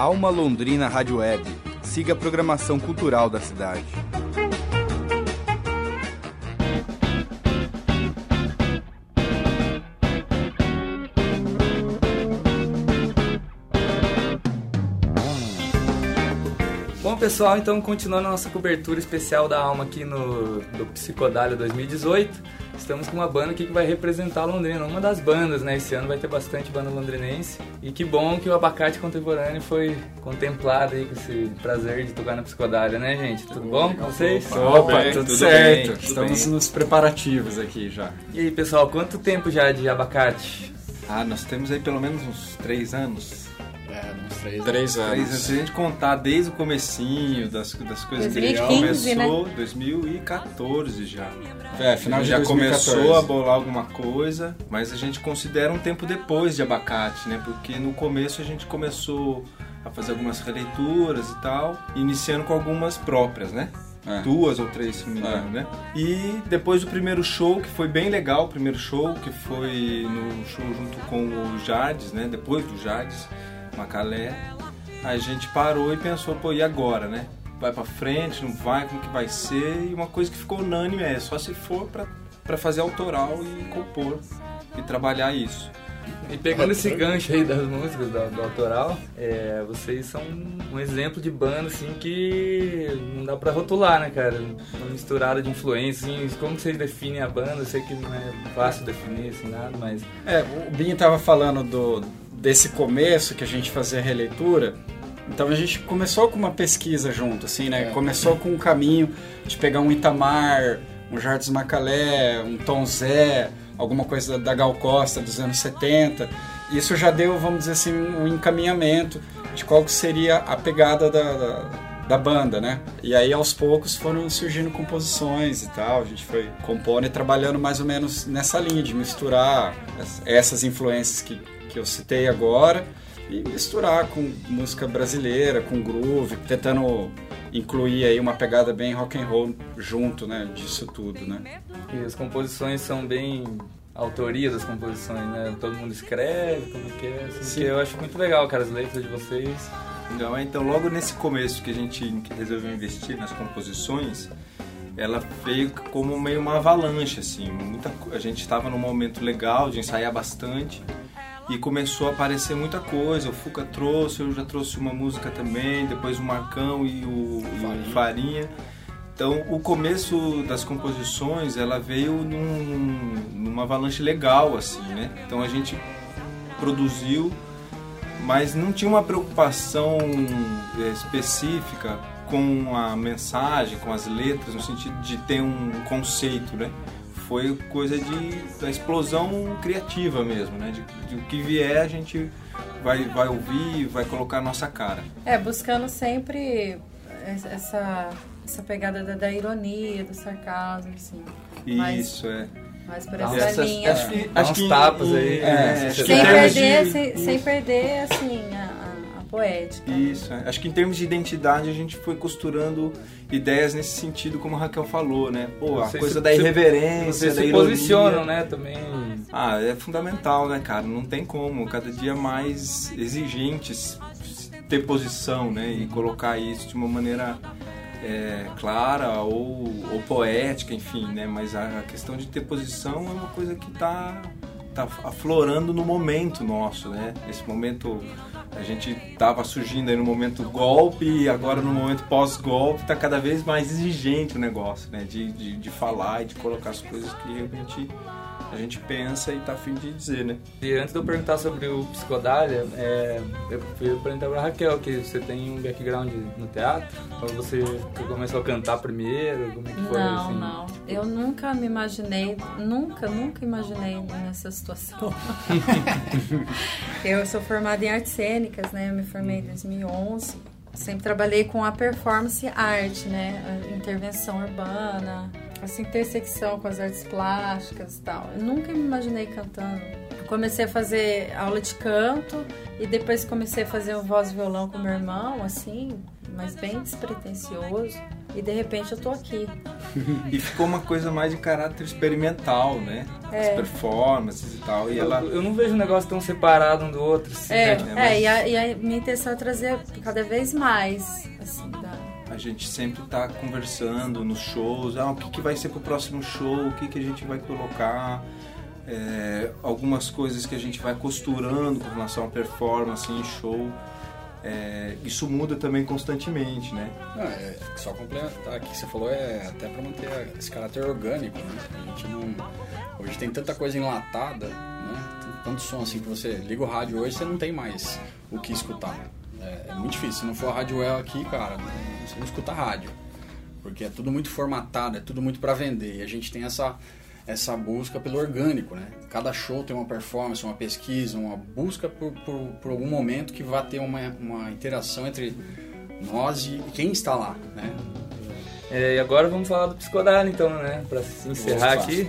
Alma Londrina Rádio Web. Siga a programação cultural da cidade. Bom, pessoal, então continuando a nossa cobertura especial da alma aqui no do Psicodália 2018. Estamos com uma banda aqui que vai representar Londrina, uma das bandas, né? Esse ano vai ter bastante banda londrinense. E que bom que o Abacate Contemporâneo foi contemplado aí com esse prazer de tocar na Psicodália, né, gente? Tudo bom com vocês? Opa, bem, tudo, tudo, certo. Bem, tudo Estamos bem. nos preparativos aqui já. E aí, pessoal, quanto tempo já de Abacate? Ah, nós temos aí pelo menos uns três anos. É, uns três, três anos. Três anos. Se a gente contar desde o comecinho das, das coisas 2015, que começou, né? 2014 já. É, final de já 2014. começou a bolar alguma coisa, mas a gente considera um tempo depois de abacate, né? Porque no começo a gente começou a fazer algumas releituras e tal, iniciando com algumas próprias, né? É. Duas ou três, se não me engano, é. né? E depois do primeiro show, que foi bem legal, o primeiro show, que foi no show junto com o Jades, né? Depois do Jades, Macalé, a gente parou e pensou, pô, e agora, né? Vai pra frente, não vai, como que vai ser? E uma coisa que ficou unânime é só se for pra, pra fazer autoral e compor e trabalhar isso. E pegando esse gancho aí das músicas do, do autoral, é, vocês são um exemplo de banda assim que não dá pra rotular, né, cara? Uma misturada de influências, assim, como vocês definem a banda? Eu sei que não é fácil definir assim nada, mas. É, o Binho tava falando do, desse começo que a gente fazia a releitura. Então a gente começou com uma pesquisa junto, assim, né? É. Começou com um caminho de pegar um Itamar, um Jardim Macalé, um Tom Zé, alguma coisa da Gal Costa dos anos 70. Isso já deu, vamos dizer assim, um encaminhamento de qual seria a pegada da, da, da, banda, né? E aí aos poucos foram surgindo composições e tal, a gente foi compondo e trabalhando mais ou menos nessa linha de misturar essas influências que, que eu citei agora e misturar com música brasileira, com groove, tentando incluir aí uma pegada bem rock and roll junto, né, disso tudo, né? E as composições são bem autoria das composições, né? Todo mundo escreve, como é que é, assim, que eu acho muito legal, cara, as letras de vocês. Não, então logo nesse começo que a gente resolveu investir nas composições, ela veio como meio uma avalanche, assim, muita, a gente estava num momento legal de ensaiar bastante, e começou a aparecer muita coisa. O Fuca trouxe, eu já trouxe uma música também, depois o Marcão e o Farinha. E o Farinha. Então, o começo das composições, ela veio num, numa avalanche legal, assim, né? Então, a gente produziu, mas não tinha uma preocupação é, específica com a mensagem, com as letras, no sentido de ter um conceito, né? Foi coisa de da explosão criativa mesmo, né? De, de o que vier a gente vai, vai ouvir, vai colocar a nossa cara. É, buscando sempre essa, essa pegada da, da ironia, do sarcasmo, assim. Isso, é. Mas por essa essas, linha. Acho que, acho que tapas aí. É, né? sem, perder, de, sem, sem, perder, assim, a, poética. Isso, é. acho que em termos de identidade a gente foi costurando ideias nesse sentido, como a Raquel falou, né? Pô, a coisa se, da irreverência, vocês da se ironia. posicionam, né, também. Ah, é fundamental, né, cara? Não tem como, cada dia mais exigentes ter posição, né? E colocar isso de uma maneira é, clara ou, ou, poética, enfim, né? Mas a, questão de ter posição é uma coisa que está tá aflorando no momento nosso, né? Esse momento a gente estava surgindo aí no momento golpe e agora no momento pós-golpe está cada vez mais exigente o negócio, né? De, de, de falar e de colocar as coisas que realmente a gente pensa e tá afim de dizer, né? E antes de eu perguntar sobre o Psicodália, é, eu fui perguntar pra Raquel que você tem um background no teatro? Ou você, você começou a cantar primeiro? Como é que foi? Não, assim? não. Eu nunca me imaginei, nunca, nunca imaginei nessa situação. eu sou formada em artes cênicas, né? Eu me formei em 2011 sempre trabalhei com a performance arte, né? A intervenção urbana, essa intersecção com as artes plásticas e tal. Eu nunca me imaginei cantando. Eu comecei a fazer aula de canto e depois comecei a fazer o voz e violão com meu irmão, assim, mas bem despretensioso. E de repente eu tô aqui. e ficou uma coisa mais de caráter experimental, né? É. As performances e tal. E Eu, ela. eu não vejo um negócio tão separado um do outro. Assim, É, né? mas- é e, a, e a minha intenção é trazer cada vez mais, assim, gente sempre tá conversando nos shows, ah, o que, que vai ser pro próximo show, o que, que a gente vai colocar, é, algumas coisas que a gente vai costurando com relação à performance em show. É, isso muda também constantemente, né? É, só complementar aqui que você falou é até para manter esse caráter orgânico, né? A gente não. Hoje tem tanta coisa enlatada, né? Tanto som assim que você liga o rádio hoje você não tem mais o que escutar. É, é muito difícil. Se não for a Rádio aqui, cara, você não escuta rádio. Porque é tudo muito formatado, é tudo muito para vender. E a gente tem essa, essa busca pelo orgânico, né? Cada show tem uma performance, uma pesquisa, uma busca por, por, por algum momento que vá ter uma, uma interação entre nós e quem está lá, né? É, e agora vamos falar do Psicodália, então, né? Pra se encerrar aqui.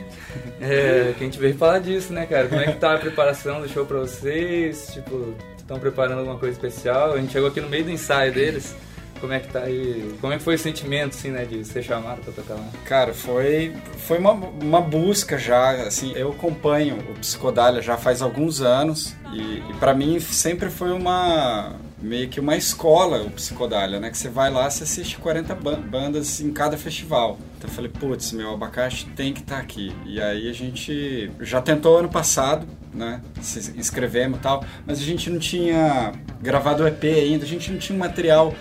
É, que a gente veio falar disso, né, cara? Como é que tá a preparação do show pra vocês? Tipo, estão preparando alguma coisa especial? A gente chegou aqui no meio do ensaio deles. Como é que tá aí? Como é que foi o sentimento, assim, né, de ser chamado pra tocar lá? Cara, foi, foi uma, uma busca já, assim, eu acompanho o Psicodália já faz alguns anos e, e para mim sempre foi uma, meio que uma escola o Psicodália, né? Que você vai lá, você assiste 40 ban- bandas em cada festival. Então eu falei, putz, meu, Abacaxi tem que estar aqui. E aí a gente já tentou ano passado, né? Se inscrevemos e tal, mas a gente não tinha gravado o EP ainda, a gente não tinha material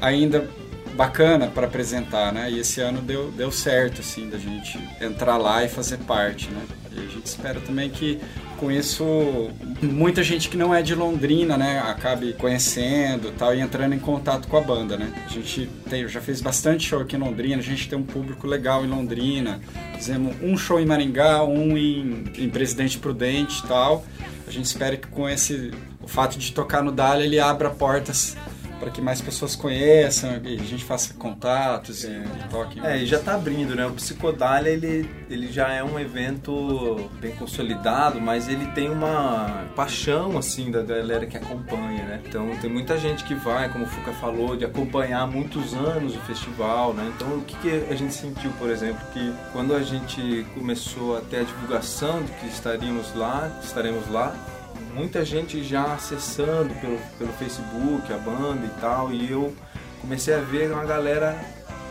ainda bacana para apresentar, né? E esse ano deu, deu certo, assim, da gente entrar lá e fazer parte, né? E a gente espera também que com isso muita gente que não é de Londrina, né, acabe conhecendo tal e entrando em contato com a banda, né? A gente tem, já fez bastante show aqui em Londrina, a gente tem um público legal em Londrina. Fizemos um show em Maringá, um em, em Presidente Prudente tal. A gente espera que com esse o fato de tocar no Dália ele abra portas para que mais pessoas conheçam a gente faça contatos e, toque. É, e já tá abrindo, né? O Psicodália, ele, ele já é um evento bem consolidado, mas ele tem uma paixão, assim, da galera que acompanha, né? Então, tem muita gente que vai, como o Fuca falou, de acompanhar há muitos anos o festival, né? Então, o que, que a gente sentiu, por exemplo, que quando a gente começou a ter a divulgação de que estaríamos lá, estaremos lá, muita gente já acessando pelo, pelo Facebook a banda e tal, e eu comecei a ver uma galera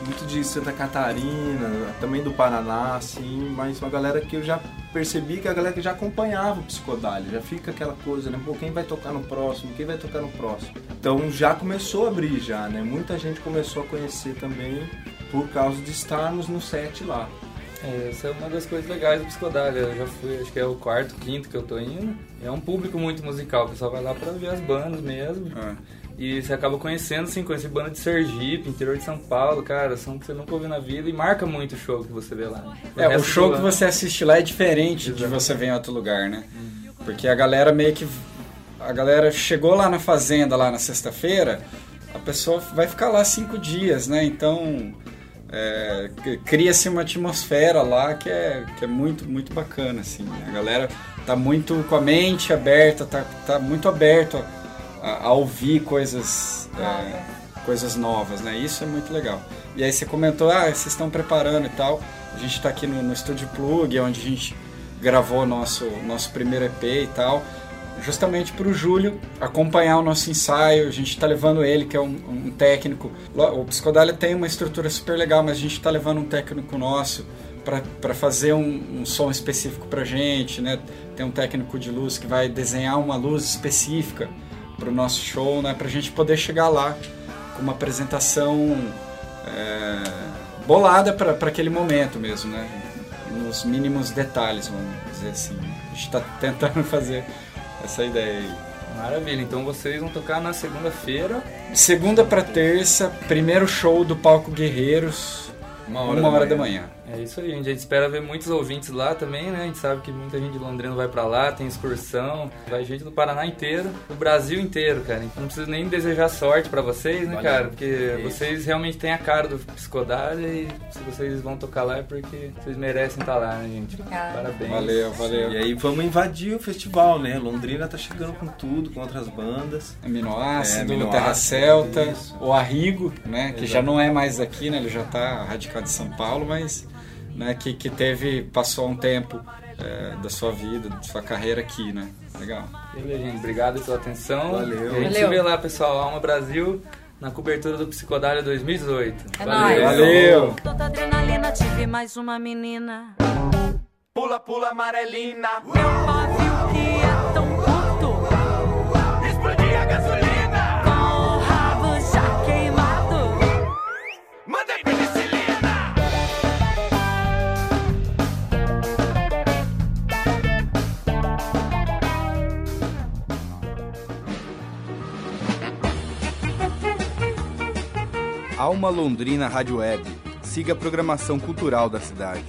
muito de Santa Catarina, também do Paraná, assim, mas uma galera que eu já percebi que a galera que já acompanhava o Psicodália, já fica aquela coisa, né? Pô, quem vai tocar no próximo? Quem vai tocar no próximo? Então já começou a abrir já, né? Muita gente começou a conhecer também por causa de estarmos no set lá. É, essa é uma das coisas legais do Psicodália. Eu já fui, acho que é o quarto, quinto que eu tô indo. É um público muito musical, o pessoal vai lá pra ver as bandas mesmo. É. E você acaba conhecendo, assim, conhecer banda de Sergipe, interior de São Paulo, cara, são que você nunca ouviu na vida e marca muito o show que você vê lá. É, o show que você assiste lá é diferente de você ver em outro lugar, né? Porque a galera meio que. A galera chegou lá na fazenda lá na sexta-feira, a pessoa vai ficar lá cinco dias, né? Então. É, Cria-se uma atmosfera lá que é, que é muito, muito bacana, assim. né? A galera tá muito com a mente aberta, tá, tá muito aberto a, a ouvir coisas. é, coisas novas, né? Isso é muito legal. E aí você comentou, ah, vocês estão preparando e tal. A gente está aqui no, no Estúdio Plug, onde a gente gravou nosso nosso primeiro EP e tal, justamente para o Júlio acompanhar o nosso ensaio. A gente está levando ele, que é um, um técnico. O Psicodália tem uma estrutura super legal, mas a gente está levando um técnico nosso para fazer um, um som específico para gente, né? Tem um técnico de luz que vai desenhar uma luz específica para o nosso show, né? Para a gente poder chegar lá com uma apresentação é, bolada para aquele momento mesmo, né? Nos mínimos detalhes, vamos dizer assim. A gente está tentando fazer essa ideia aí. Maravilha, então vocês vão tocar na segunda-feira. Segunda para terça, primeiro show do Palco Guerreiros, Uma uma hora, da, manhã. É isso aí, gente. A gente espera ver muitos ouvintes lá também, né? A gente sabe que muita gente de Londrina vai para lá, tem excursão, vai gente do Paraná inteiro, do Brasil inteiro, cara. Então não preciso nem desejar sorte para vocês, né, Valeu. cara? Porque isso. vocês realmente têm a cara do Psicodália e se vocês vão tocar lá é porque vocês merecem estar tá lá, né, gente? Obrigada. Parabéns. Valeu, valeu. E aí vamos invadir o festival, né? Londrina tá chegando com tudo, com outras bandas. Aminoácido, é, Terra Celta, isso. o Arrigo, né? Que já não é mais aqui, né? Ele já tá radicado em São Paulo, mas né, que, que teve, passou um tempo é, da sua vida, da sua carreira aqui, né? Legal. Beleza, gente. Obrigado pela atenção. Valeu. E a gente Valeu. se vê lá, pessoal. Alma Brasil, na cobertura do Psicodália 2018. É Valeu. Valeu. Toda adrenalina, tive mais uma menina. Pula, pula, amarelina. Meu pavio Alma Londrina Rádio Web. Siga a programação cultural da cidade.